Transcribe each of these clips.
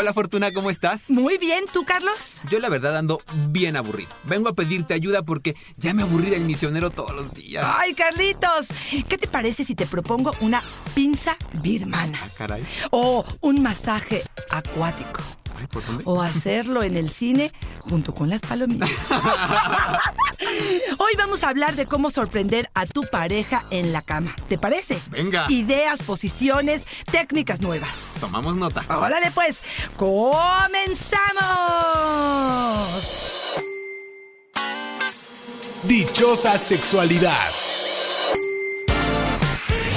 Hola Fortuna, ¿cómo estás? Muy bien, ¿tú, Carlos? Yo la verdad ando bien aburrido. Vengo a pedirte ayuda porque ya me aburrí del misionero todos los días. Ay, Carlitos, ¿qué te parece si te propongo una pinza birmana? Ah, caray. O un masaje acuático. Ay, ¿por dónde? O hacerlo en el cine junto con las palomitas. Hoy vamos a hablar de cómo sorprender a tu pareja en la cama. ¿Te parece? Venga. Ideas, posiciones, técnicas nuevas. Tomamos nota. Órale pues, comenzamos. Dichosa sexualidad.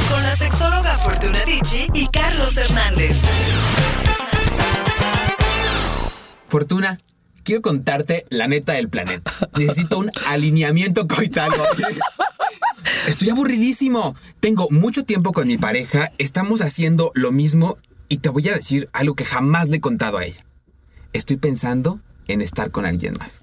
Con la sexóloga Fortuna Dicci y Carlos Hernández. Fortuna, quiero contarte la neta del planeta. Necesito un alineamiento coital. Estoy aburridísimo. Tengo mucho tiempo con mi pareja, estamos haciendo lo mismo y te voy a decir algo que jamás le he contado a ella. Estoy pensando en estar con alguien más.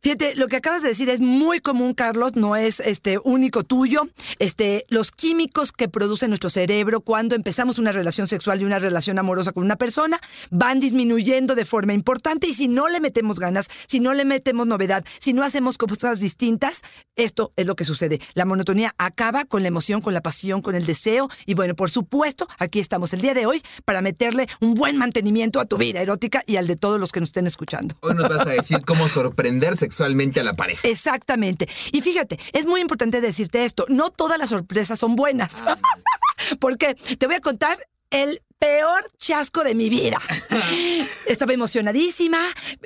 Fíjate, lo que acabas de decir es muy común, Carlos, no es este único tuyo. Este, los químicos que produce nuestro cerebro cuando empezamos una relación sexual y una relación amorosa con una persona van disminuyendo de forma importante y si no le metemos ganas, si no le metemos novedad, si no hacemos cosas distintas, esto es lo que sucede. La monotonía acaba con la emoción, con la pasión, con el deseo y bueno, por supuesto, aquí estamos el día de hoy para meterle un buen mantenimiento a tu vida erótica y al de todos los que nos estén escuchando. Nos vas a decir cómo sorprender sexualmente a la pareja. Exactamente. Y fíjate, es muy importante decirte esto, no todas las sorpresas son buenas. Porque te voy a contar el peor chasco de mi vida. Estaba emocionadísima,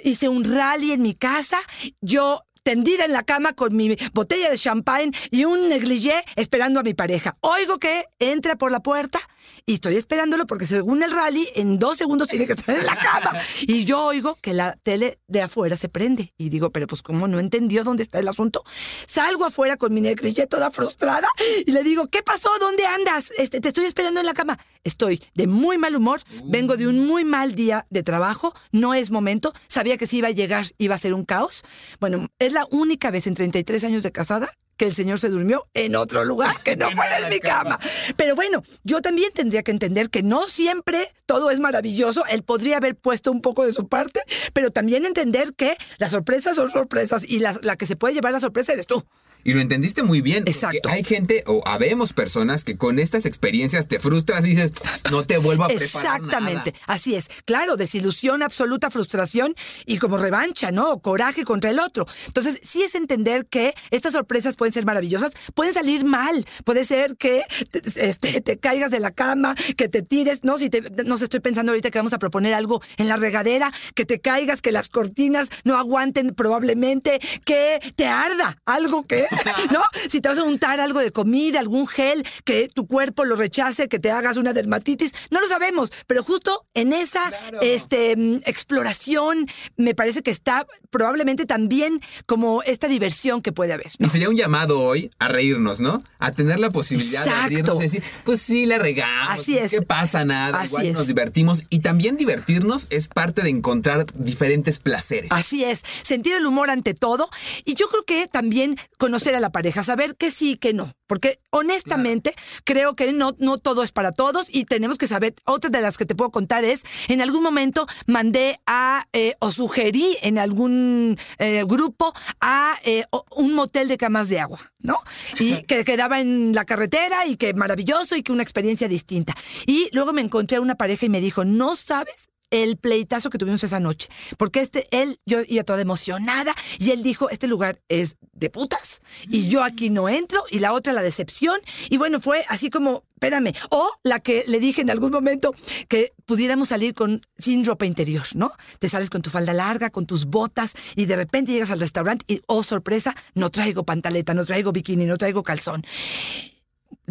hice un rally en mi casa, yo tendida en la cama con mi botella de champagne y un negligé esperando a mi pareja. Oigo que entra por la puerta y estoy esperándolo porque según el rally, en dos segundos tiene que estar en la cama. Y yo oigo que la tele de afuera se prende. Y digo, pero pues ¿cómo no entendió dónde está el asunto? Salgo afuera con mi negligé toda frustrada y le digo, ¿qué pasó? ¿Dónde andas? Este, te estoy esperando en la cama. Estoy de muy mal humor, vengo de un muy mal día de trabajo, no es momento, sabía que si iba a llegar iba a ser un caos. Bueno, es la única vez en 33 años de casada que el señor se durmió en otro lugar que no fuera en mi cama. Pero bueno, yo también tendría que entender que no siempre todo es maravilloso. Él podría haber puesto un poco de su parte, pero también entender que las sorpresas son sorpresas y la, la que se puede llevar la sorpresa eres tú. Y lo entendiste muy bien. Exacto. Hay gente, o habemos personas que con estas experiencias te frustras y dices, no te vuelvo a preparar Exactamente, nada". así es. Claro, desilusión absoluta, frustración y como revancha, ¿no? O coraje contra el otro. Entonces, sí es entender que estas sorpresas pueden ser maravillosas, pueden salir mal. Puede ser que te, este, te caigas de la cama, que te tires, ¿no? Si te, no sé, estoy pensando ahorita que vamos a proponer algo en la regadera, que te caigas, que las cortinas no aguanten probablemente, que te arda algo que, ¿no? Si te vas a untar algo de comida, algún gel, que tu cuerpo lo rechace, que te hagas una dermatitis, no lo sabemos, pero justo en esa Claro. este, mm, exploración me parece que está probablemente también como esta diversión que puede haber. ¿no? Y sería un llamado hoy a reírnos, ¿no? A tener la posibilidad Exacto. de reírnos y decir, pues sí, la regamos. Así pues, es. ¿Qué pasa? Nada. Así Igual es. nos divertimos. Y también divertirnos es parte de encontrar diferentes placeres. Así es, sentir el humor ante todo y yo creo que también conocer a la pareja, saber que sí, que no, porque honestamente creo que no, no todo es para todos y tenemos que saber, otra de las que te puedo contar es, en algún momento mandé a eh, o sugerí en algún eh, grupo a eh, un motel de camas de agua, ¿no? Y que quedaba en la carretera y que maravilloso y que una experiencia distinta. Y luego me encontré a una pareja y me dijo, no sabes el pleitazo que tuvimos esa noche. Porque este, él, yo iba toda emocionada y él dijo, este lugar es de putas y yo aquí no entro y la otra la decepción. Y bueno, fue así como, espérame. O la que le dije en algún momento que pudiéramos salir con, sin ropa interior, ¿no? Te sales con tu falda larga, con tus botas y de repente llegas al restaurante y, oh sorpresa, no traigo pantaleta, no traigo bikini, no traigo calzón.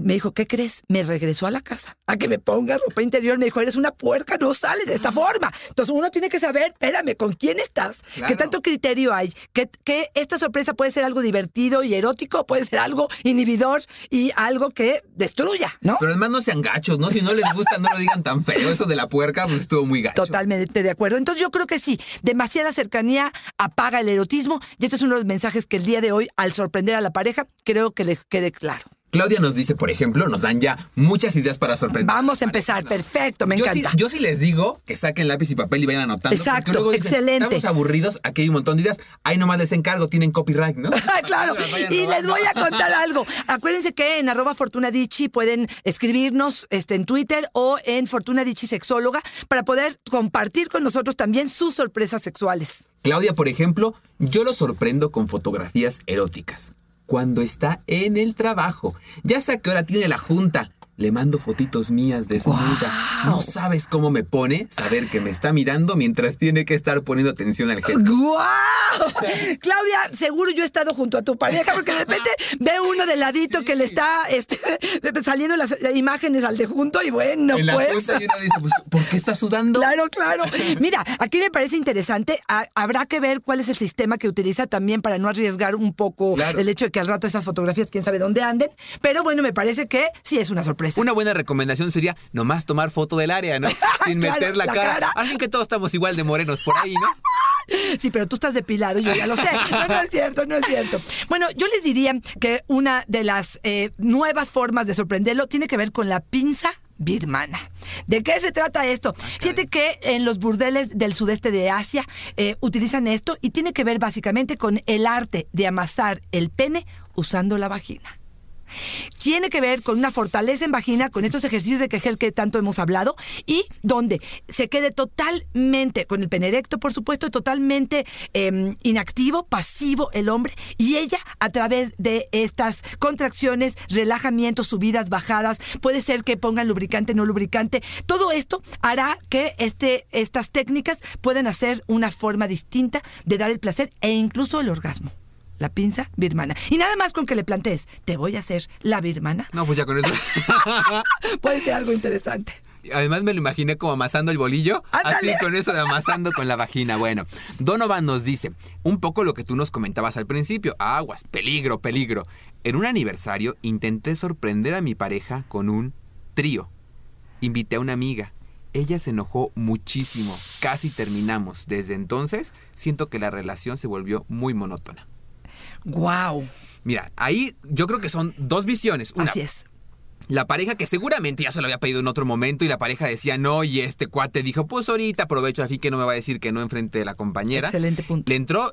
Me dijo, ¿qué crees? Me regresó a la casa a que me ponga ropa interior. Me dijo, eres una puerca, no sales de esta forma. Entonces uno tiene que saber, espérame, ¿con quién estás? ¿Qué tanto criterio hay? ¿Que, que esta sorpresa puede ser algo divertido y erótico? Puede ser algo inhibidor y algo que destruya, ¿no? Pero además no sean gachos, ¿no? Si no les gusta, no lo digan tan feo. Eso de la puerca, pues estuvo muy gacho. Totalmente de acuerdo. Entonces yo creo que sí, demasiada cercanía apaga el erotismo y esto es uno de los mensajes que el día de hoy, al sorprender a la pareja, creo que les quede claro. Claudia nos dice, por ejemplo, nos dan ya muchas ideas para sorprender. Vamos a empezar, perfecto, me yo encanta. Sí, yo sí les digo que saquen lápiz y papel y vayan anotando. Exacto, porque luego dicen, excelente. Estamos aburridos, aquí hay un montón de ideas. Ahí nomás les encargo, tienen copyright, ¿no? claro, y les voy a contar algo. Acuérdense que en arroba Fortuna Dicci pueden escribirnos este, en Twitter o en Fortuna Dicci Sexóloga para poder compartir con nosotros también sus sorpresas sexuales. Claudia, por ejemplo, yo lo sorprendo con fotografías eróticas. Cuando está en el trabajo. Ya sé a qué hora tiene la junta. Le mando fotitos mías desnuda. No sabes cómo me pone saber que me está mirando mientras tiene que estar poniendo atención al jefe. ¡Guau! Claudia, seguro yo he estado junto a tu pareja porque de repente ve uno de ladito que le está este, saliendo las imágenes al de junto y bueno, en pues. y uno dice, pues, ¿por qué está sudando? Claro, claro. Mira, aquí me parece interesante. ha- habrá que ver cuál es el sistema que utiliza también para no arriesgar un poco Claro. el hecho de que al rato esas fotografías quién sabe dónde anden. Pero bueno, me parece que sí es una sorpresa. Una buena recomendación sería nomás tomar foto del área, ¿no? Sin Claro, meter la, la cara. cara. Alguien que todos estamos igual de morenos por ahí, ¿no? Sí, pero tú estás depilado, yo ya lo sé. No, no es cierto, no es cierto. Bueno, yo les diría que una de las eh, nuevas formas de sorprenderlo tiene que ver con la pinza birmana. ¿De qué se trata esto? Fíjate que en los burdeles del sudeste de Asia eh, utilizan esto y tiene que ver básicamente con el arte de amasar el pene usando la vagina tiene que ver con una fortaleza en vagina, con estos ejercicios de Kegel que tanto hemos hablado, y donde se quede totalmente, con el pene erecto, por supuesto, totalmente eh, inactivo, pasivo el hombre, y ella a través de estas contracciones, relajamientos, subidas, bajadas, puede ser que pongan lubricante, no lubricante, todo esto hará que este, estas técnicas puedan hacer una forma distinta de dar el placer e incluso el orgasmo. La pinza birmana. Y nada más con que le plantees, te voy a hacer la birmana. No, pues ya con eso. Puede ser algo interesante. Además me lo imaginé como amasando el bolillo. Ándale. Así con eso de amasando con la vagina. Bueno, Donovan nos dice un poco lo que tú nos comentabas al principio. Aguas, peligro, peligro. En un aniversario intenté sorprender a mi pareja con un trío. Invité a una amiga. Ella se enojó muchísimo. Casi terminamos. Desde entonces siento que la relación se volvió muy monótona. Wow. Mira, ahí yo creo que son dos visiones. Una, Así es. la pareja que seguramente ya se lo había pedido en otro momento y la pareja decía no y este cuate dijo, pues ahorita aprovecho así que no me va a decir que no enfrente de la compañera. Excelente punto. Le entró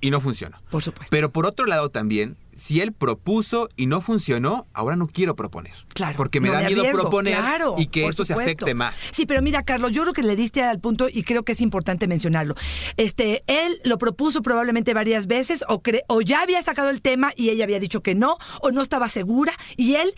y no funcionó. Por supuesto. Pero por otro lado también, si él propuso y no funcionó, ahora no quiero proponer. Claro. Porque me no da miedo arriesgo, proponer claro, y que esto se afecte más. Sí, pero mira, Carlos, yo creo que le diste al punto y creo que es importante mencionarlo. Este, él lo propuso probablemente varias veces o, cre- o ya había sacado el tema y ella había dicho que no o no estaba segura y él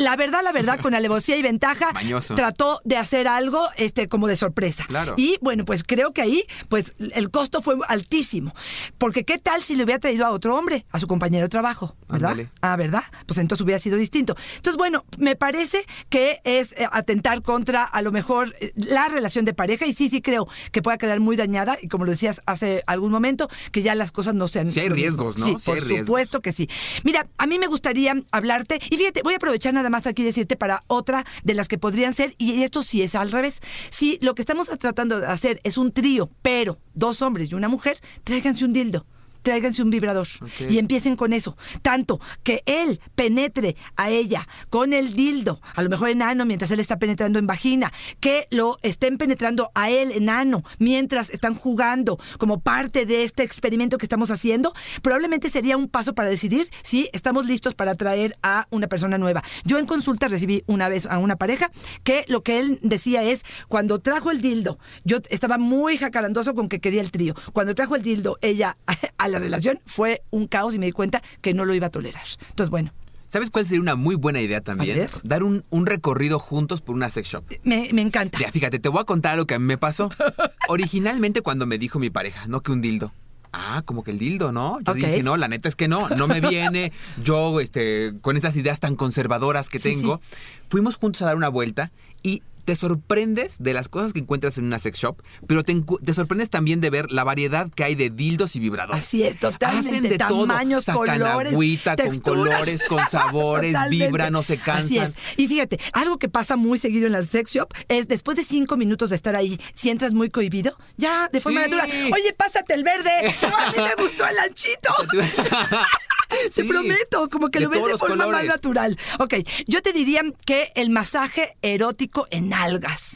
la verdad, la verdad, con alevosía y ventaja, Mañoso. trató de hacer algo este, como de sorpresa. Claro. Y bueno, pues creo que ahí, pues el costo fue altísimo. Porque qué tal si le hubiera traído a otro hombre, a su compañero de trabajo, ¿verdad? Ah, ¿verdad? Pues entonces hubiera sido distinto. Entonces, bueno, me parece que es eh, atentar contra a lo mejor eh, la relación de pareja y sí, sí creo que pueda quedar muy dañada y como lo decías hace algún momento, que ya las cosas no sean... Sí hay riesgos, ¿no? Sí, Sí por riesgos. supuesto que sí. Mira, a mí me gustaría hablarte y fíjate, voy a aprovechar nada más aquí decirte para otra de las que podrían ser y esto sí es al revés. Si lo que estamos tratando de hacer es un trío, pero dos hombres y una mujer, tráiganse un dildo. Tráiganse un vibrador y empiecen con eso. Tanto que él penetre a ella con el dildo, a lo mejor enano mientras él está penetrando en vagina, que lo estén penetrando a él enano mientras están jugando como parte de este experimento que estamos haciendo, probablemente sería un paso para decidir si estamos listos para traer a una persona nueva. Yo en consulta recibí una vez a una pareja que lo que él decía es, cuando trajo el dildo, yo estaba muy jacarandoso con que quería el trío. Cuando trajo el dildo, ella a la relación fue un caos y me di cuenta que no lo iba a tolerar. Entonces, bueno, ¿Sabes cuál sería una muy buena idea también? Dar un, un recorrido juntos por una sex shop. me, me encanta. Ya, fíjate, te voy a contar lo que a mí me pasó. Originalmente cuando me dijo mi pareja, no que un dildo. Ah, como que el dildo, ¿no? Yo Ok. dije, no, la neta es que no, no me viene. Yo, este, con estas ideas tan conservadoras que Sí, tengo, fuimos juntos a dar una vuelta y te sorprendes de las cosas que encuentras en una sex shop, pero te, sorprendes también de ver la variedad que hay de dildos y vibradores. Así es, totalmente. Hacen de Tamaños, todo. Sacan colores, agüita, con texturas. colores, con sabores, Totalmente. vibran, no se Así cansan. es. Y fíjate, algo que pasa muy seguido en la sex shop es después de cinco minutos de estar ahí, si entras muy cohibido, ya de forma Sí. natural. Oye, pásate el verde. No, a mí me gustó el anchito. Te Sí. prometo, como que lo ves de forma más natural. Ok, yo te diría que el masaje erótico en algas.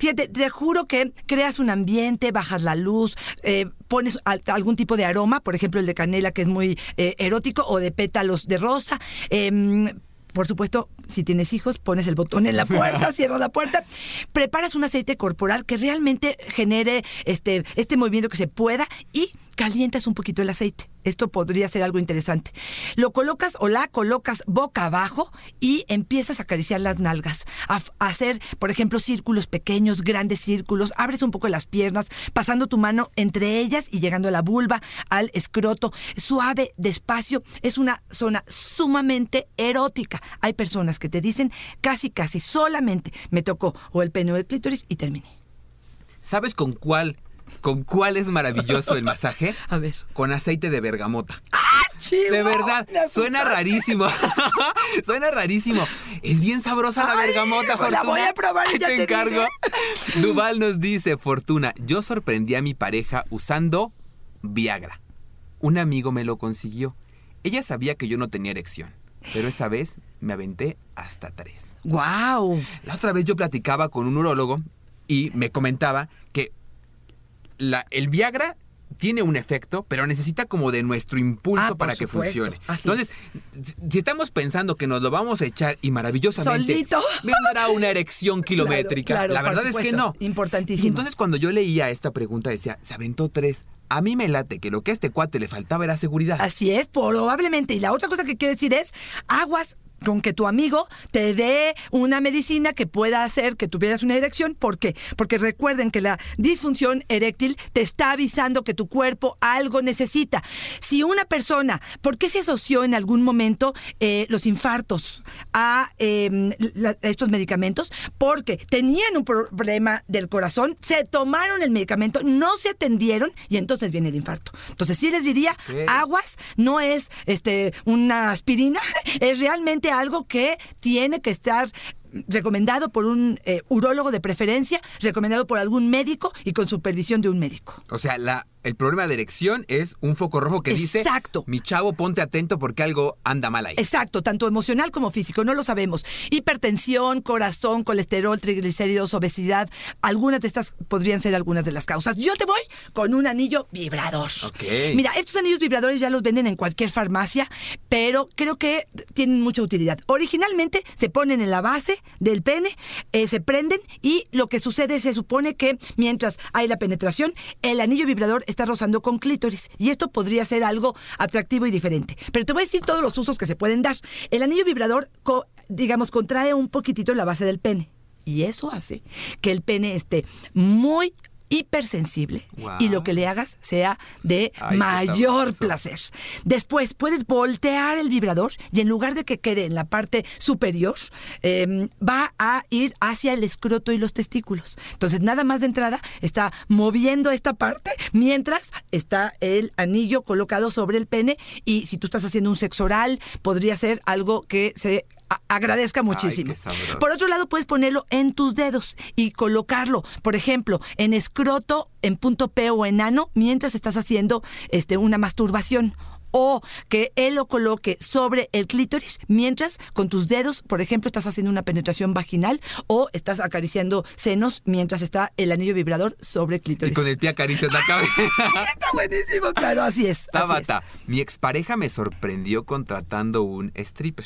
Fíjate, te juro que creas un ambiente, bajas la luz, eh, pones al- algún tipo de aroma, por ejemplo el de canela que es muy eh, erótico, o de pétalos de rosa. em, por supuesto, si tienes hijos, pones el botón en la puerta, cierras la puerta, preparas un aceite corporal que realmente genere este, este movimiento que se pueda y calientas un poquito el aceite. Esto podría ser algo interesante. Lo colocas o la colocas boca abajo y empiezas a acariciar las nalgas. A, hacer, por ejemplo, círculos pequeños, grandes círculos. Abres un poco las piernas, pasando tu mano entre ellas y llegando a la vulva, al escroto. Suave, despacio. Es una zona sumamente erótica. Hay personas que te dicen casi, casi, solamente me tocó o el pene o el clítoris y terminé. ¿Sabes con cuál, con cuál es maravilloso el masaje? A ver. Con aceite de bergamota. Chihuahua, De verdad, suena rarísimo. suena rarísimo. Es bien sabrosa la Ay, bergamota, pues la Fortuna. voy a probar y ya te te encargo. Duval nos dice, Fortuna, yo sorprendí a mi pareja usando Viagra. Un amigo me lo consiguió. Ella sabía que yo no tenía erección, pero esa vez me aventé hasta tres. ¡Guau! La otra vez yo platicaba con un urólogo y me comentaba que la, el Viagra tiene un efecto, pero necesita como de nuestro impulso Ah, para que supuesto. funcione. Así Entonces, si estamos pensando que nos lo vamos a echar y maravillosamente Solito. vendrá una erección kilométrica, claro, la verdad es que no. Importantísimo. Y entonces cuando yo leía esta pregunta decía, se aventó tres. A mí me late que lo que a este cuate le faltaba era seguridad. Así es, probablemente. Y la otra cosa que quiero decir es, aguas con que tu amigo te dé una medicina que pueda hacer que tuvieras una erección. ¿Por qué? Porque recuerden que la disfunción eréctil te está avisando que tu cuerpo algo necesita. Si una persona, ¿por qué se asoció en algún momento eh, los infartos a eh, la- estos medicamentos? Porque tenían un problema del corazón, se tomaron el medicamento, no se atendieron y entonces viene el infarto. Entonces sí les diría, aguas no es este una aspirina, es realmente algo que tiene que estar recomendado por un eh, urólogo de preferencia, recomendado por algún médico y con supervisión de un médico. O sea, la, el problema de erección es un foco rojo que dice, Exacto. mi chavo, ponte atento porque algo anda mal ahí. Exacto, tanto emocional como físico, no lo sabemos. Hipertensión, corazón, colesterol, triglicéridos, obesidad, algunas de estas podrían ser algunas de las causas. Yo te voy con un anillo vibrador. Ok. Mira, estos anillos vibradores ya los venden en cualquier farmacia, pero creo que tienen mucha utilidad. Originalmente se ponen en la base del pene, eh, se prenden y lo que sucede se supone que mientras hay la penetración, el anillo vibrador está rozando con clítoris y esto podría ser algo atractivo y diferente. Pero te voy a decir todos los usos que se pueden dar. El anillo vibrador, digamos, contrae un poquitito la base del pene y eso hace que el pene esté muy hipersensible y lo que le hagas sea de Ay, mayor placer. Después puedes voltear el vibrador y en lugar de que quede en la parte superior, eh, va a ir hacia el escroto y los testículos. Entonces, nada más de entrada está moviendo esta parte mientras está el anillo colocado sobre el pene y si tú estás haciendo un sexo oral, podría ser algo que se agradezca muchísimo. Por otro lado, puedes ponerlo en tus dedos y colocarlo, por ejemplo, en escroto, en punto P o en ano, mientras estás haciendo este, una masturbación. O que él lo coloque sobre el clítoris mientras con tus dedos, por ejemplo, estás haciendo una penetración vaginal o estás acariciando senos mientras está el anillo vibrador sobre el Y clítoris. con el pie acaricias la cabeza. Está buenísimo, claro, así es. así es. Tabata, mi expareja me sorprendió contratando un stripper.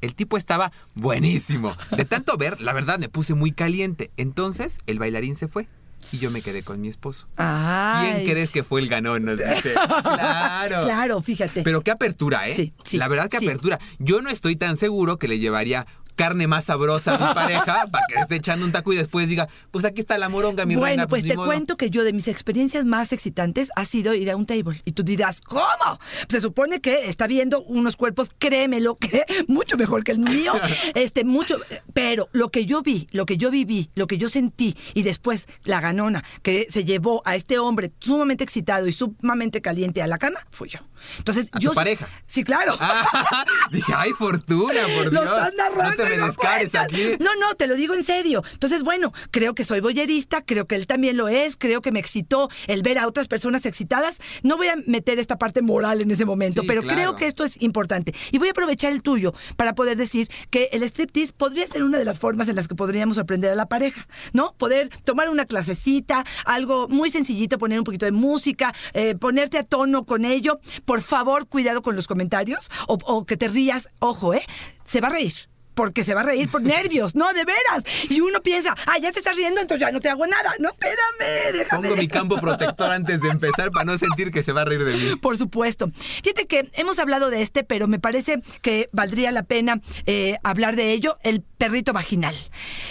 El tipo estaba buenísimo. De tanto ver, la verdad me puse muy caliente. Entonces, el bailarín se fue y yo me quedé con mi esposo. Ay. ¿Quién crees que fue el ganón? Nos dice. Claro. Claro, fíjate. Pero qué apertura, ¿eh? Sí, sí, La verdad que sí. apertura. Yo no estoy tan seguro que le llevaría carne más sabrosa a mi pareja para que esté echando un taco y después diga, pues aquí está la moronga, mi bueno, reina. pues ni te modo. cuento que yo de mis experiencias más excitantes ha sido ir a un table. Y tú dirás, ¿cómo? Se supone que está viendo unos cuerpos, créemelo, que mucho mejor que el mío. Este, mucho. Pero lo que yo vi, lo que yo viví, lo que yo sentí, y después la ganona que se llevó a este hombre sumamente excitado y sumamente caliente a la cama, fui yo. Entonces, ¿A tu yo. pareja? Sí, claro. Ah, dije, ay, fortuna, por Lo Dios. estás narrando no me no descares cuentas. aquí. No, no, te lo digo en serio. Entonces, bueno, creo que soy boyerista, creo que él también lo es, creo que me excitó el ver a otras personas excitadas. No voy a meter esta parte moral en ese momento, Sí, pero claro. creo que esto es importante. Y voy a aprovechar el tuyo para poder decir que el striptease podría ser una de las formas en las que podríamos aprender a la pareja, ¿no? Poder tomar una clasecita, algo muy sencillito, poner un poquito de música, eh, ponerte a tono con ello. Por favor, cuidado con los comentarios o, o que te rías. Ojo, ¿eh? Se va a reír. Porque se va a reír por nervios, no, de veras. Y uno piensa, ah, ya te estás riendo, entonces ya no te hago nada. No, espérame, déjame. Pongo mi campo protector antes de empezar para no sentir que se va a reír de mí. Por supuesto. Fíjate que hemos hablado de este, pero me parece que valdría la pena eh, hablar de ello, el perrito vaginal.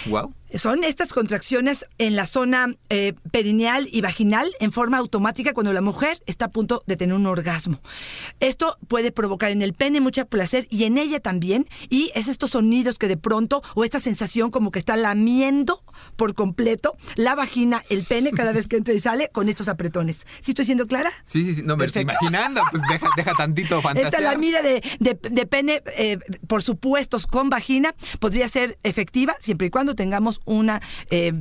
Wow. Son estas contracciones en la zona eh, perineal y vaginal en forma automática cuando la mujer está a punto de tener un orgasmo. Esto puede provocar en el pene mucho placer y en ella también. Y es estos sonidos que de pronto, o esta sensación como que está lamiendo por completo la vagina, el pene, cada vez que entra y sale con estos apretones. ¿Sí estoy siendo clara? Sí, sí, sí. No me estoy imaginando. Pues deja, deja tantito fantasía. Esta lamida de, de, de pene, eh, por supuesto, con vagina, podría ser efectiva siempre y cuando tengamos un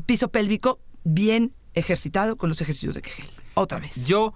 piso pélvico bien ejercitado con los ejercicios de Kegel. Otra vez. Yo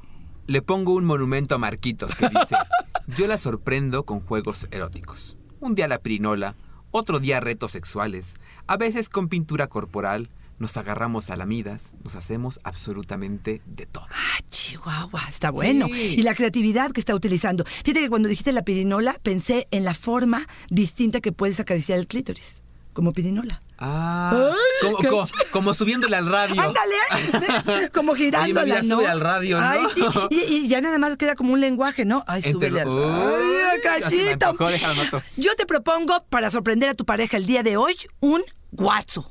le pongo un monumento a Marquitos que dice: Yo la sorprendo con juegos eróticos. Un día la pirinola, otro día retos sexuales, a veces con pintura corporal. Nos agarramos a lamidas, nos hacemos absolutamente de todo. Ah, Chihuahua, está bueno. Sí. Y la creatividad que está utilizando. Fíjate que cuando dijiste la pirinola, pensé en la forma distinta que puedes acariciar el clítoris, como pirinola. Ah, como, como- como subiéndole al radio. Ándale, como girándola, Oye, ¿no? sube al radio, ¿no? Ay, sí, y, y ya nada más queda como un lenguaje, ¿no? Ay, Entre súbele al Ay, me cachito. déjalo anoto. Yo te propongo, para sorprender a tu pareja el día de hoy, un guazo.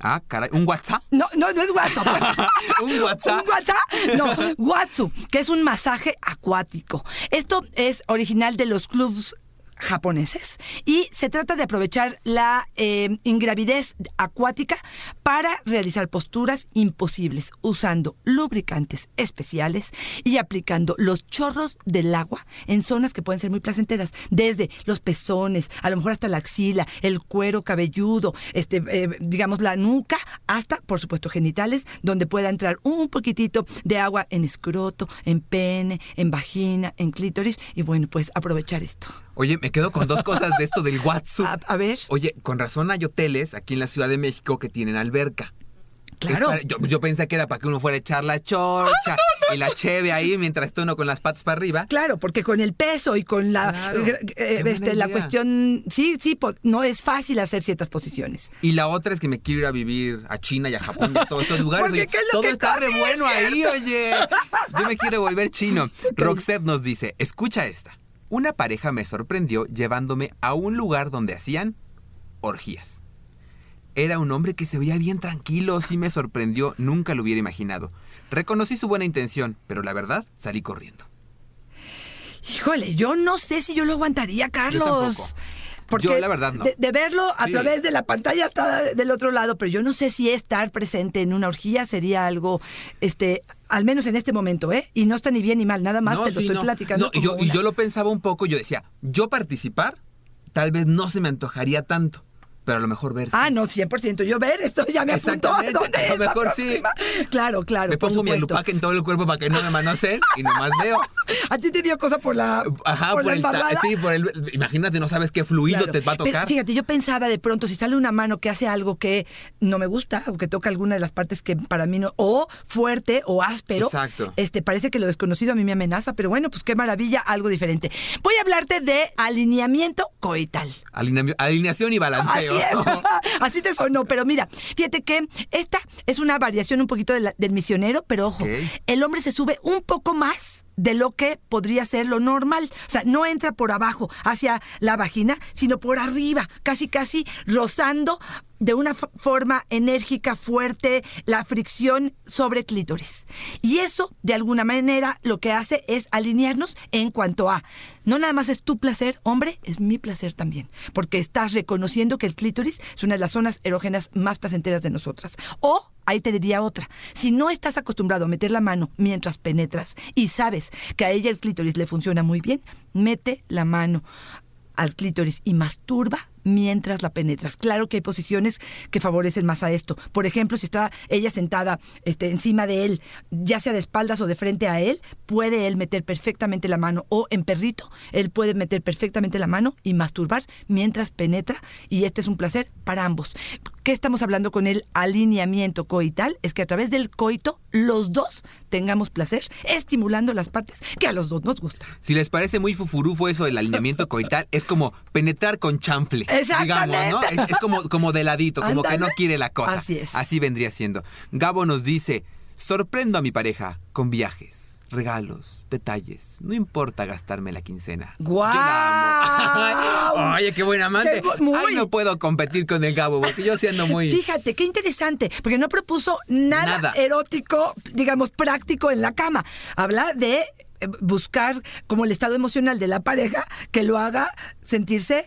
Ah, caray, ¿un WhatsApp? No, no, no es guazo. ¿Un WhatsApp? ¿Un WhatsApp? No, guatsu, que es un masaje acuático. Esto es original de los clubs japoneses y se trata de aprovechar la eh, ingravidez acuática para realizar posturas imposibles usando lubricantes especiales y aplicando los chorros del agua en zonas que pueden ser muy placenteras, desde los pezones, a lo mejor hasta la axila, el cuero cabelludo, este, eh, digamos la nuca, hasta por supuesto genitales, donde pueda entrar un poquitito de agua en escroto, en pene, en vagina, en clítoris y bueno, pues aprovechar esto. Oye, me quedo con dos cosas de esto del WhatsApp. A, a ver, Oye, con razón hay hoteles aquí en la Ciudad de México que tienen alberca. claro. Para- yo, yo pensé que era para que uno fuera a echar la chorcha y la cheve ahí mientras está uno con las patas para arriba. Claro, porque con el peso y con la, Claro, eh, eh, este, la cuestión, sí, sí, no es fácil hacer ciertas posiciones. Y la otra es que me quiero ir a vivir a China y a Japón y a todos estos lugares. Porque Oye, ¿qué es lo todo que está re bueno ahí, oye. Yo me quiero volver chino. Roxette nos dice, escucha esta. Una pareja me sorprendió llevándome a un lugar donde hacían orgías. Era un hombre que se veía bien tranquilo, sí me sorprendió, nunca lo hubiera imaginado. Reconocí su buena intención, pero la verdad salí corriendo. Híjole, yo no sé si yo lo aguantaría, Carlos. Porque Yo, la verdad, no. de, de verlo a Sí. través de la pantalla está del otro lado, pero yo no sé si estar presente en una orgía sería algo, este, al menos en este momento, ¿eh? Y no está ni bien ni mal, nada más No, te lo sí, estoy no. platicando. No, y, yo, y yo lo pensaba un poco, yo decía, yo participar, tal vez no se me antojaría tanto, pero a lo mejor ver. Ah, no, 100%. Yo ver esto ya me apuntó. ¿Dónde a lo es la mejor sí. Claro, claro. Me por pongo mi supuesto. alupaque en todo el cuerpo para que no me manoseen y nomás veo. A ti te dio cosa por la, Ajá, por por, la el sí, por el imagínate, no sabes qué fluido Claro. te va a Pero tocar. fíjate, yo pensaba de pronto, si sale una mano que hace algo que no me gusta, o que toca alguna de las partes que para mí no, o fuerte o áspero, Exacto. este, parece que lo desconocido a mí me amenaza, pero bueno, pues qué maravilla, algo diferente. Voy a hablarte de alineamiento coital. Alinea- alineación y Así así te sonó, pero mira, fíjate que esta es una variación un poquito de la- del misionero, pero ojo, el hombre se sube un poco más de lo que podría ser lo normal. O sea, no entra por abajo hacia la vagina, sino por arriba, casi casi rozando de una forma enérgica, fuerte, la fricción sobre clítoris. Y eso, de alguna manera, lo que hace es alinearnos en cuanto a, no nada más es tu placer, hombre, es mi placer también, porque estás reconociendo que el clítoris es una de las zonas erógenas más placenteras de nosotras. O, ahí te diría otra, si no estás acostumbrado a meter la mano mientras penetras y sabes que a ella el clítoris le funciona muy bien, mete la mano al clítoris y masturba mientras la penetras. Claro que hay posiciones que favorecen más a esto. Por ejemplo, si está ella sentada este, encima de él, ya sea de espaldas o de frente a él, puede él meter perfectamente la mano. O en perrito, él puede meter perfectamente la mano y masturbar mientras penetra. Y este es un placer para ambos. ¿Qué estamos hablando con el alineamiento coital? Es que a través del coito los dos tengamos placer, estimulando las partes que a los dos nos gustan. Si les parece muy fufurufo eso del alineamiento coital, es como penetrar con chanfle. Exactamente. Digamos, ¿no? Es, es como, como de ladito, como que no quiere la cosa. Así es. Así vendría siendo. Gabo nos dice: sorprendo a mi pareja con viajes, regalos, detalles. No importa gastarme la quincena. ¡Guau! Yo la amo. Oye, qué buen amante. Qué muy. Ay, no puedo competir con el Gabo, porque yo siendo muy. Fíjate, qué interesante, porque no propuso nada, Nada. erótico, digamos, práctico en la cama. Habla de eh, buscar como el estado emocional de la pareja que lo haga sentirse...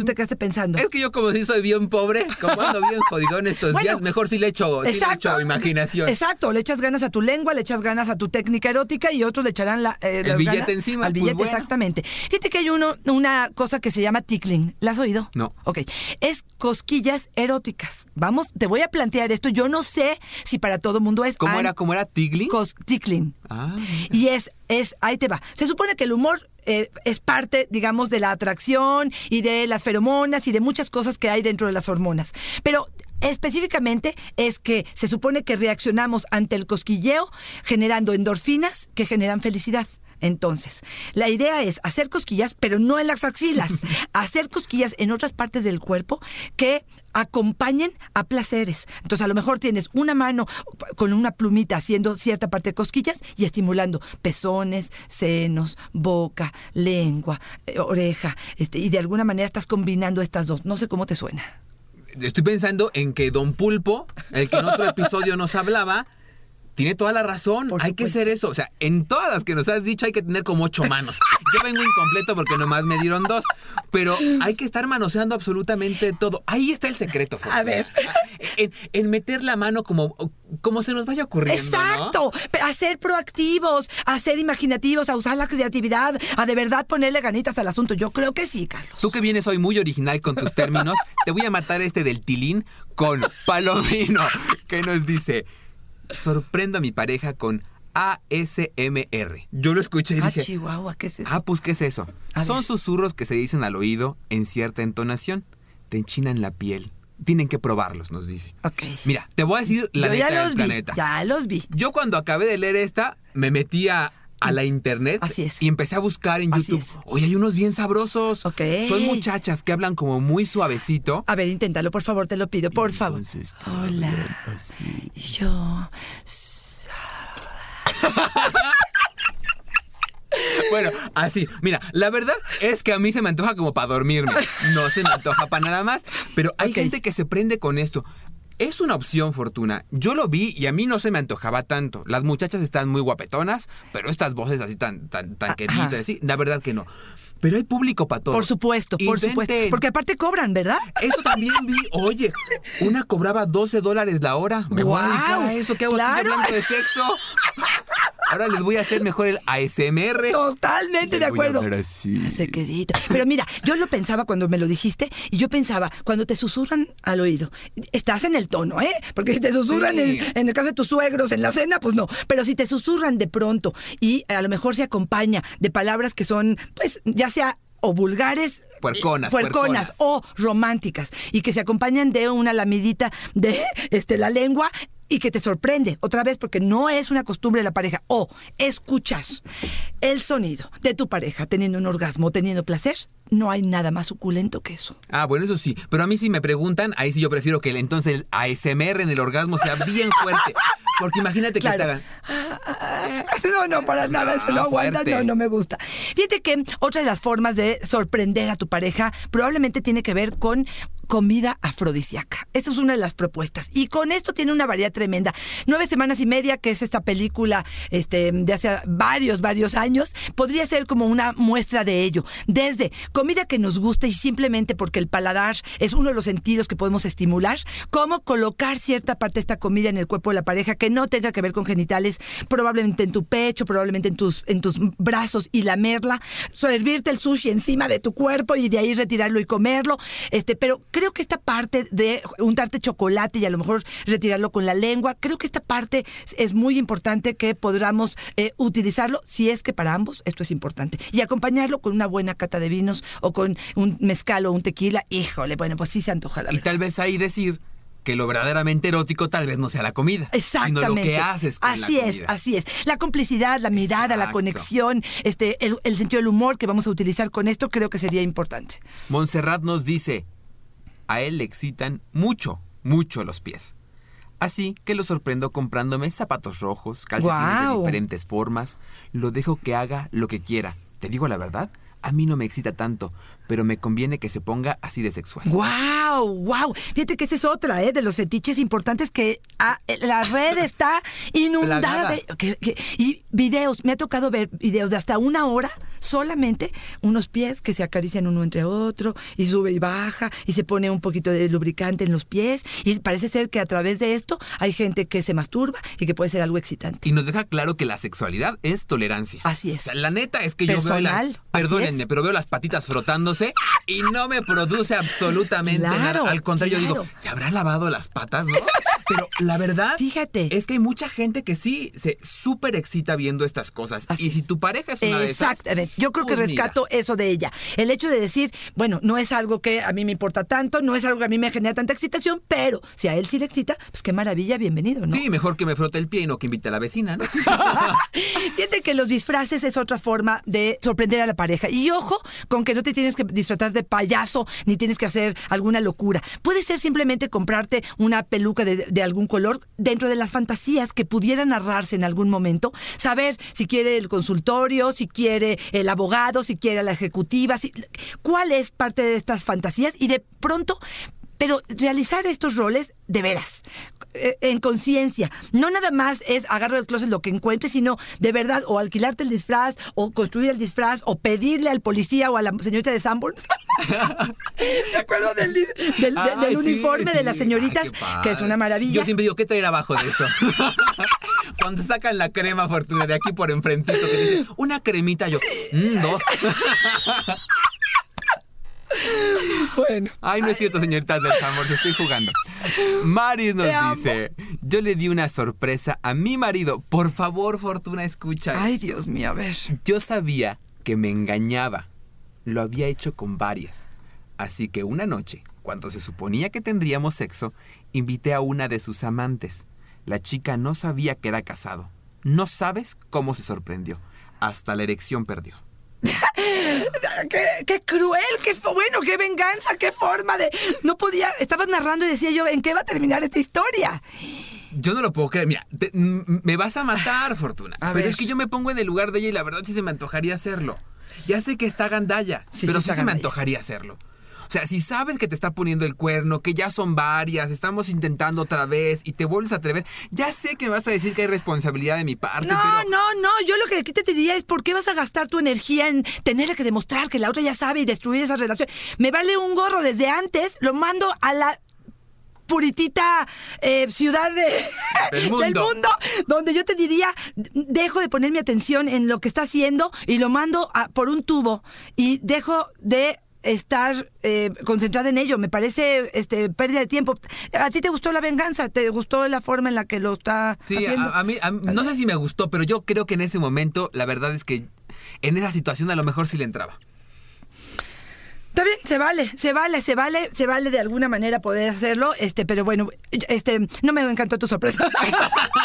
Tú te quedaste pensando. Es que yo como si soy bien pobre, como ando bien jodidón estos Bueno, días, mejor si le echo, le echo imaginación. Exacto, le echas ganas a tu lengua, le echas ganas a tu técnica erótica y otros le echarán la, eh, El billete ganas encima, Al pues billete, bueno. exactamente. Fíjate que hay uno, una cosa que se llama tickling. ¿La has oído? No. Ok. Es cosquillas eróticas. Vamos, te voy a plantear esto. Yo no sé si para todo mundo es. ¿Cómo era? ¿Cómo era? ¿Tigling? cos- tickling. Ah, Y es, es, ahí te va. Se supone que el humor eh, es parte, digamos, de la atracción y de las feromonas y de muchas cosas que hay dentro de las hormonas. Pero específicamente es que se supone que reaccionamos ante el cosquilleo generando endorfinas que generan felicidad. Entonces, la idea es hacer cosquillas, pero no en las axilas, hacer cosquillas en otras partes del cuerpo que acompañen a placeres. Entonces, a lo mejor tienes una mano con una plumita haciendo cierta parte de cosquillas y estimulando pezones, senos, boca, lengua, eh, oreja, este, y de alguna manera estás combinando estas dos. No sé cómo te suena. estoy pensando en que Don Pulpo, el que en otro episodio nos hablaba, tiene toda la razón. Por hay que ser eso. O sea, en todas las que nos has dicho hay que tener como ocho manos. Yo vengo incompleto porque nomás me dieron dos. Pero hay que estar manoseando absolutamente todo. Ahí está el secreto, Fortuna. A ver. En, en meter la mano como, como se nos vaya ocurriendo. ¿no? Exacto, pero a ser proactivos, a ser imaginativos, a usar la creatividad, a de verdad ponerle ganitas al asunto. Yo creo que sí, Carlos. Tú que vienes hoy muy original con tus términos, te voy a matar este del tilín con Palomino, que nos dice, sorprendo a mi pareja con ASMR. Yo lo escuché y Ah, dije, Chihuahua, ¿qué es eso? ah, pues, ¿qué es eso? A Son ver. susurros que se dicen al oído en cierta entonación. Te enchinan la piel. Tienen que probarlos, nos dice. ok. Mira, te voy a decir la Yo neta ya del los vi, planeta. ya los vi. Yo cuando acabé de leer esta, me metí a, a la internet Así es. y empecé a buscar en Así YouTube. Oye, hay unos bien sabrosos. Ok. Son muchachas que hablan como muy suavecito. A ver, inténtalo, por favor, te lo pido, por favor. entonces Hola. Yo. Bueno, así. Mira, la verdad es que a mí se me antoja como para dormirme. No se me antoja para nada más. Pero hay gente que se prende con esto. Es una opción, Fortuna. Yo lo vi y a mí no se me antojaba tanto. Las muchachas están muy guapetonas, pero estas voces así tan, tan, tan Ajá. queridas, así, la verdad que no. Pero hay público para todo. Por supuesto, por supuesto. Porque aparte cobran, ¿verdad? Eso también vi. Oye, una cobraba 12 dólares la hora. Me voy a dedicar Guau, a eso. ¿Qué hago claro. hablando de sexo? Ahora les voy a hacer mejor el ASMR. Totalmente de Les acuerdo. así. Hace quedito. Pero mira, yo lo pensaba cuando me lo dijiste y yo pensaba, cuando te susurran al oído, estás en el tono, ¿eh? Porque si te susurran Sí. en, en el caso de tus suegros, en la cena, pues no. Pero si te susurran de pronto y a lo mejor se acompaña de palabras que son, pues, ya sea o vulgares. Puerconas, puerconas, puerconas. o románticas y que se acompañan de una lamidita de este, la lengua y que te sorprende otra vez porque no es una costumbre de la pareja o escuchas el sonido de tu pareja teniendo un orgasmo, teniendo placer, no hay nada más suculento que eso. Ah, bueno, eso sí. Pero a mí si me preguntan, ahí sí yo prefiero que el, entonces el ASMR en el orgasmo sea bien fuerte. Porque imagínate que Claro. te hagan... No, no, para nada, eso no Ah, aguanta, no, no me gusta. Fíjate que otra de las formas de sorprender a tu pareja probablemente tiene que ver con comida afrodisíaca. Esa es una de las propuestas. Y con esto tiene una variedad tremenda. Nueve semanas y media, que es esta película este, de hace varios, varios años, podría ser como una muestra de ello. Desde comida que nos gusta y simplemente porque el paladar es uno de los sentidos que podemos estimular, como colocar cierta parte de esta comida en el cuerpo de la pareja que no tenga que ver con genitales, probablemente en tu pecho, probablemente en tus, en tus brazos y lamerla, servirte el sushi encima de tu cuerpo y de ahí retirarlo y comerlo. Este, pero creo que esta parte de untarte chocolate y a lo mejor retirarlo con la lengua, creo que esta parte es muy importante que podamos eh, utilizarlo si es que para ambos esto es importante. Y acompañarlo con una buena cata de vinos o con un mezcal o un tequila, híjole, bueno, pues sí se antoja la Y verdad. tal vez ahí decir que lo verdaderamente erótico tal vez no sea la comida, Exactamente. sino lo que haces con así la es, comida. así es. La complicidad, la mirada, la conexión, este, el, el sentido del humor que vamos a utilizar con esto, creo que sería importante. Montserrat nos dice, a él le excitan mucho, mucho los pies. Así que lo sorprendo comprándome zapatos rojos, calcetines de diferentes formas, lo dejo que haga lo que quiera. Te digo la verdad, a mí no me excita tanto, pero me conviene que se ponga así de sexual. ¡Wow! ¡Wow! Fíjate que esa es otra, ¿eh? De los fetiches importantes que ah, la red está inundada de. que- que- y videos, me ha tocado ver videos de hasta una hora solamente unos pies que se acarician uno entre otro y sube y baja y se pone un poquito de lubricante en los pies y parece ser que a través de esto hay gente que se masturba y que puede ser algo excitante. Y nos deja claro que la sexualidad es tolerancia. Así es. O sea, la neta es que yo veo Personal, las, perdónenme, pero veo las patitas frotándose y no me produce absolutamente Claro, nada. Al contrario, digo. ¿se habrá lavado las patas, no? Pero la verdad Fíjate. es que hay mucha gente que sí se súper excita viendo estas cosas. Así y si tu pareja es una de esas. Exactamente. Yo creo que pues mira. rescato eso de ella. El hecho de decir, bueno, no es algo que a mí me importa tanto, no es algo que a mí me genera tanta excitación, pero si a él sí le excita, pues qué maravilla, bienvenido, ¿no? Sí, mejor que me frote el pie y no que invite a la vecina, ¿no? Fíjate que los disfraces es otra forma de sorprender a la pareja. Y ojo con que no te tienes que disfrazar de payaso ni tienes que hacer alguna locura. Puede ser simplemente comprarte una peluca de, de algún color dentro de las fantasías que pudieran narrarse en algún momento. Saber si quiere el consultorio, si quiere el abogado, si quiere la ejecutiva, si- cuál es parte de estas fantasías y de pronto pero realizar estos roles de veras, eh, en conciencia. No nada más es agarro del closet lo que encuentres, sino de verdad, o alquilarte el disfraz, o construir el disfraz, o pedirle al policía o a la señorita de Sanborns. Me acuerdo del, sí, uniforme de las señoritas, Ay, que es una maravilla. Yo siempre digo, ¿qué traer abajo de eso? Cuando sacan la crema fortuna de aquí por enfrentito, que dice, una cremita, yo, "Mm, dos. Bueno. Ay, no es cierto, señoritas del amor, te estoy jugando. Maris nos Te amo. dice, yo le di una sorpresa a mi marido. Por favor, Fortuna, escucha. Ay, esto. Dios mío, a ver. Yo sabía que me engañaba. Lo había hecho con varias. Así que una noche, cuando se suponía que tendríamos sexo, invité a una de sus amantes. La chica no sabía que era casado. No sabes cómo se sorprendió. Hasta la erección perdió. Qué, qué cruel, qué bueno, qué venganza, qué forma de. No podía. Estabas narrando y decía yo, ¿en qué va a terminar esta historia? Yo no lo puedo creer. Mira, te- me vas a matar, Fortuna. A pero ver. es que yo me pongo en el lugar de ella y la verdad sí se me antojaría hacerlo. Ya sé que está gandalla, Sí, pero sí se me antojaría hacerlo. O sea, si sabes que te está poniendo el cuerno, que ya son varias, estamos intentando otra vez y te vuelves a atrever, ya sé que me vas a decir que hay responsabilidad de mi parte, No, pero... no, no. Yo lo que aquí te diría es por qué vas a gastar tu energía en tenerle que demostrar que la otra ya sabe y destruir esa relación. Me vale un gorro desde antes, lo mando a la puritita eh, ciudad de- Del mundo. donde yo te diría, dejo de poner mi atención en lo que está haciendo y lo mando a- por un tubo y dejo de estar eh, concentrada en ello. Me parece este pérdida de tiempo. ¿A ti te gustó la venganza? ¿Te gustó la forma en la que lo está Sí, haciendo? a, a mí, a mí- no sé si me gustó, pero yo creo que en ese momento, la verdad es que en esa situación a lo mejor sí le entraba. Está bien, se vale, se vale, se vale, se vale de alguna manera poder hacerlo, este, pero bueno, este, no me encantó tu sorpresa.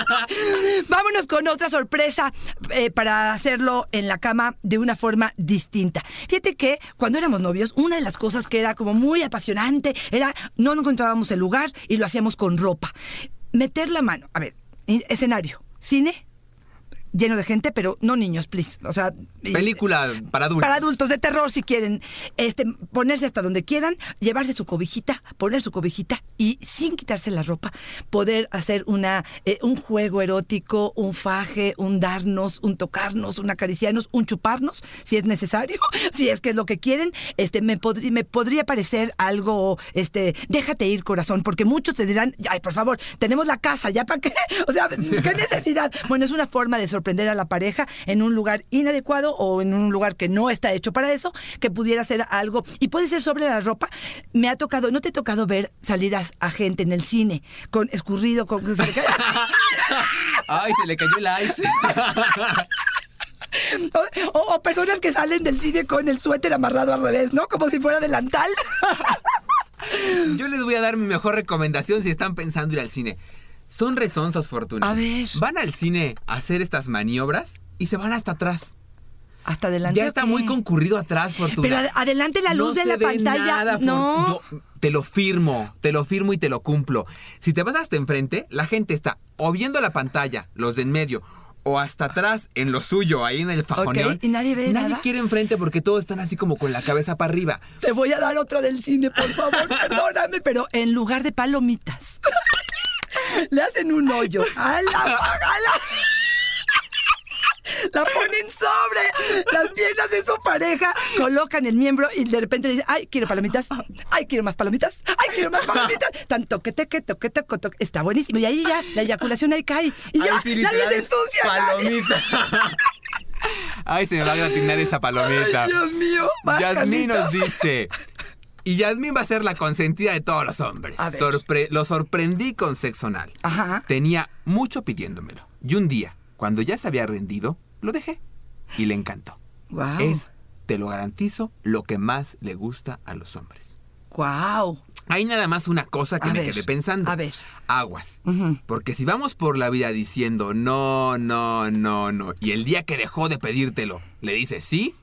Vámonos con otra sorpresa eh, para hacerlo en la cama de una forma distinta. Fíjate que cuando éramos novios, una de las cosas que era como muy apasionante era no encontrábamos el lugar y lo hacíamos con ropa. Meter la mano, a ver, escenario, cine, lleno de gente, pero no niños, please. O sea, y- Película para adultos. para adultos de terror si quieren este ponerse hasta donde quieran llevarse su cobijita poner su cobijita y sin quitarse la ropa poder hacer una eh, un juego erótico un faje un darnos un tocarnos un acariciarnos un chuparnos si es necesario si es que es lo que quieren este me podría me podría parecer algo este déjate ir corazón porque muchos te dirán ay por favor tenemos la casa ya para qué o sea qué necesidad bueno es una forma de sorprender a la pareja en un lugar inadecuado o en un lugar que no está hecho para eso, que pudiera ser algo, y puede ser sobre la ropa. Me ha tocado, ¿no te ha tocado ver salir a, a gente en el cine con escurrido, con... se Ay, se le cayó el ice. o, o personas que salen del cine con el suéter amarrado al revés, ¿no? Como si fuera delantal. Yo les voy a dar mi mejor recomendación si están pensando ir al cine. Son rezonzos, Fortuna. A ver. Van al cine a hacer estas maniobras y se van hasta atrás. Hasta adelante. Ya está ¿o muy concurrido atrás, Fortuna. Pero ad- adelante la luz No de la ve pantalla. nada, no. Yo te lo firmo, te lo firmo y te lo cumplo. Si te vas hasta enfrente, la gente está o viendo la pantalla, los de en medio, o hasta atrás en lo suyo, ahí en el fajoneón. Ok, ¿y nadie ve Nadie nada? quiere enfrente porque todos están así como con la cabeza para arriba. Te voy a dar otra del cine, por favor, perdóname, pero en lugar de palomitas, le hacen un hoyo a la pagala. La ponen sobre las piernas de su pareja, colocan el miembro y de repente le dicen, ay, quiero palomitas, ay, quiero más palomitas, ay, quiero más palomitas. Tan toque, toque, toque, toque, toque. Está buenísimo. Y ahí ya, la eyaculación ahí cae. Y ya, Ay, sí, nadie se ensucia. nadie. Palomita. Ay, se me va a gratinar esa palomita. Ay, Dios mío. Yasmín nos dice. Y Yasmín va a ser la consentida de todos los hombres. A ver. Sorpre- lo sorprendí con sexo anal. Ajá. Tenía mucho pidiéndomelo. Y un día, cuando ya se había rendido, lo dejé. Y le encantó. Guau. Es, te lo garantizo, lo que más le gusta a los hombres. Guau. Hay nada más una cosa que A me ver, quedé pensando. a ver. Aguas. Porque si vamos por la vida diciendo no, no, no, no, y el día que dejó de pedírtelo, le dices sí.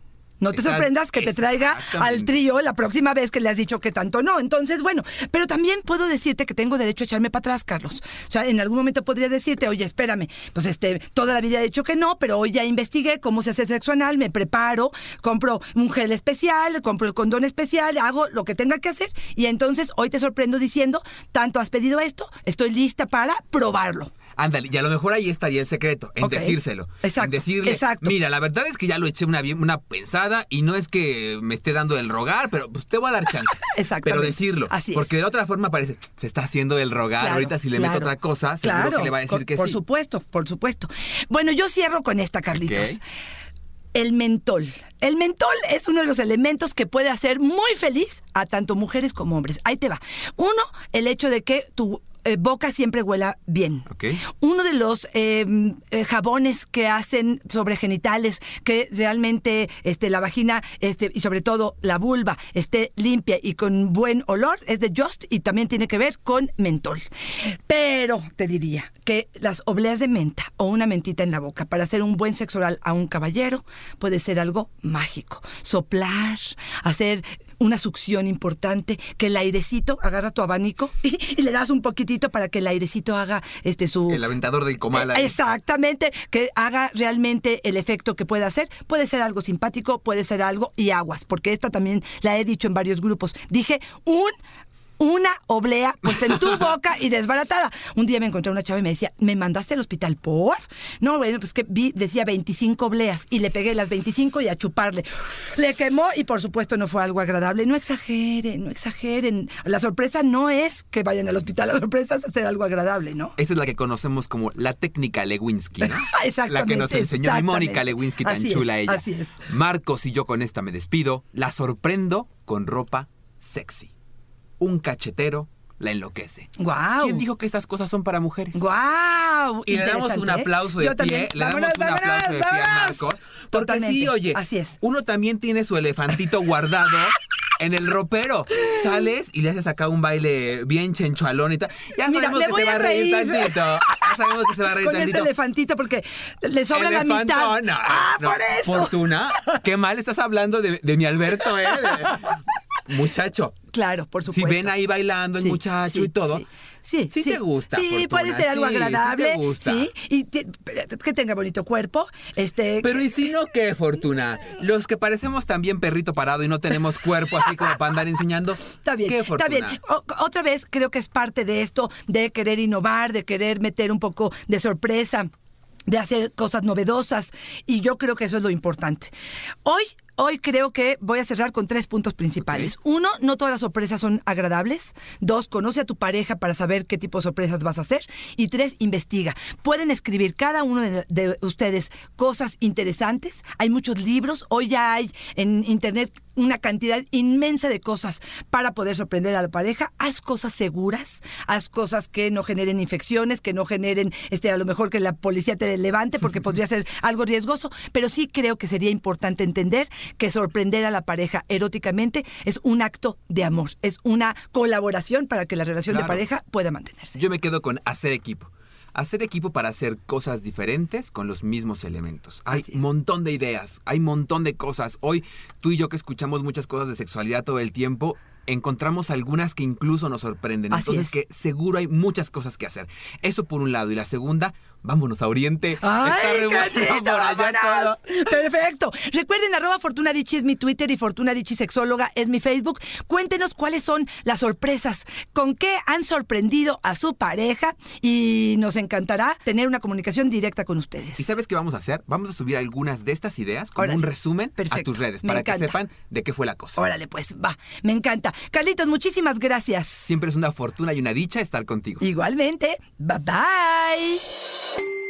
No te sorprendas que te traiga al trío la próxima vez que le has dicho que tanto no. Entonces, bueno, pero también puedo decirte que tengo derecho a echarme para atrás, Carlos. O sea, en algún momento podría decirte, oye, espérame, pues este, toda la vida he dicho que no, pero hoy ya investigué cómo se hace sexo anal, me preparo, compro un gel especial, compro el condón especial, hago lo que tenga que hacer y entonces hoy te sorprendo diciendo, tanto has pedido esto, estoy lista para probarlo. Ándale, y a lo mejor ahí estaría el secreto, en decírselo. Exacto, En decirle, exacto. mira, la verdad es que ya lo eché una, pensada y no es que me esté dando el rogar, pero pues te voy a dar chance. Exactamente. Pero decirlo. Así es. Porque de la otra forma parece, se está haciendo el rogar. Claro, Ahorita si le meto otra cosa, seguro claro, que le va a decir con- que por sí. supuesto, por supuesto. Bueno, yo cierro con esta, Carlitos. El mentol. El mentol es uno de los elementos que puede hacer muy feliz a tanto mujeres como hombres. Ahí te va. Uno, el hecho de que tu eh, boca siempre huela bien. Uno de los eh, eh, jabones que hacen sobre genitales, que realmente este, la vagina este, y sobre todo la vulva esté limpia y con buen olor, es de Just y también tiene que ver con mentol. Pero te diría que las obleas de menta o una mentita en la boca para hacer un buen sexo oral a un caballero puede ser algo mágico. Soplar, hacer una succión importante, que el airecito agarra tu abanico y, y le das un poquitito para que el airecito haga este su El aventador del comal. ahí. Exactamente, que haga realmente el efecto que pueda hacer. Puede ser algo simpático, puede ser algo y aguas, porque esta también la he dicho en varios grupos. Dije un una oblea puesta en tu boca y desbaratada. Un día me encontré una chava y me decía, ¿me mandaste al hospital por? No, bueno, pues que vi, decía 25 obleas y le pegué las 25 y a chuparle. Le quemó y por supuesto no fue algo agradable. No exageren, no exageren. La sorpresa no es que vayan al hospital, la sorpresa es hacer algo agradable, ¿no? Esa es la que conocemos como la técnica Lewinsky, ¿no? Exactamente, La que nos enseñó mi Mónica. Lewinsky, tan Así es, chula ella. así es. Marcos y yo con esta me despido. La sorprendo con ropa sexy. Un cachetero la enloquece. Guau. ¿Quién dijo que estas cosas son para mujeres? ¡Guau! Y le damos un ¿eh? aplauso de Yo pie, también. le damos Vámonos, un aplauso de vámonos, pie a. Marcos. Porque Totalmente. sí, oye, Así es. uno también tiene su elefantito guardado en el ropero. Sales y le haces acá un baile bien chenchualón y tal. Ya Mira, sabemos que se va a reír reír. tantito. Ya sabemos que se va a reír Con ese tantito. elefantito porque le sobra la mitad. No, ah, no. por eso. Fortuna, qué mal estás hablando de, de mi Alberto, ¿eh? Muchacho. Claro, por Si supuesto. ven ahí bailando el Sí, muchacho sí, y todo. Sí, sí, Sí te gusta, Sí, Fortuna, puede ser algo sí, sí te agradable. gusta. Sí, y te- que tenga bonito cuerpo. Este, Pero que- ¿y si no qué, Fortuna? Los que parecemos también perrito parado y no tenemos cuerpo así como para andar enseñando. Está bien, ¿Qué, está Fortuna? bien. O- otra vez creo que es parte de esto de querer innovar, de querer meter un poco de sorpresa de hacer cosas novedosas y yo creo que eso es lo importante. Hoy Hoy creo que voy a cerrar con tres puntos principales. Uno, no todas las sorpresas son agradables. Dos, conoce a tu pareja para saber qué tipo de sorpresas vas a hacer. Y tres, investiga. Pueden escribir cada uno de, de ustedes cosas interesantes. Hay muchos libros. Hoy ya hay en internet una cantidad inmensa de cosas para poder sorprender a la pareja. Haz cosas seguras, haz cosas que no generen infecciones, que no generen, este, a lo mejor que la policía te levante porque podría ser algo riesgoso, pero sí creo que sería importante entender que sorprender a la pareja eróticamente es un acto de amor, es una colaboración para que la relación Claro. de pareja pueda mantenerse. Yo me quedo con hacer equipo. Hacer equipo para hacer cosas diferentes con los mismos elementos. Hay un montón de ideas, hay un montón de cosas. Hoy tú y yo que escuchamos muchas cosas de sexualidad todo el tiempo, encontramos algunas que incluso nos sorprenden. Así Entonces es. que seguro hay muchas cosas que hacer. Eso por un lado. Y la segunda, vámonos a Oriente. ¡Ay, Está re bueno cachito, por allá vámonos! todo. Perfecto. Recuerden, arroba Fortuna es mi Twitter y Fortuna Sexóloga es mi Facebook. Cuéntenos cuáles son las sorpresas, con qué han sorprendido a su pareja y nos encantará tener una comunicación directa con ustedes. ¿Y sabes qué vamos a hacer? Vamos a subir algunas de estas ideas como Órale. un resumen a tus redes Me para que sepan de qué fue la cosa. Órale, pues, va. Me encanta. Carlitos, muchísimas gracias. Siempre es una fortuna y una dicha estar contigo. Igualmente. Bye bye. you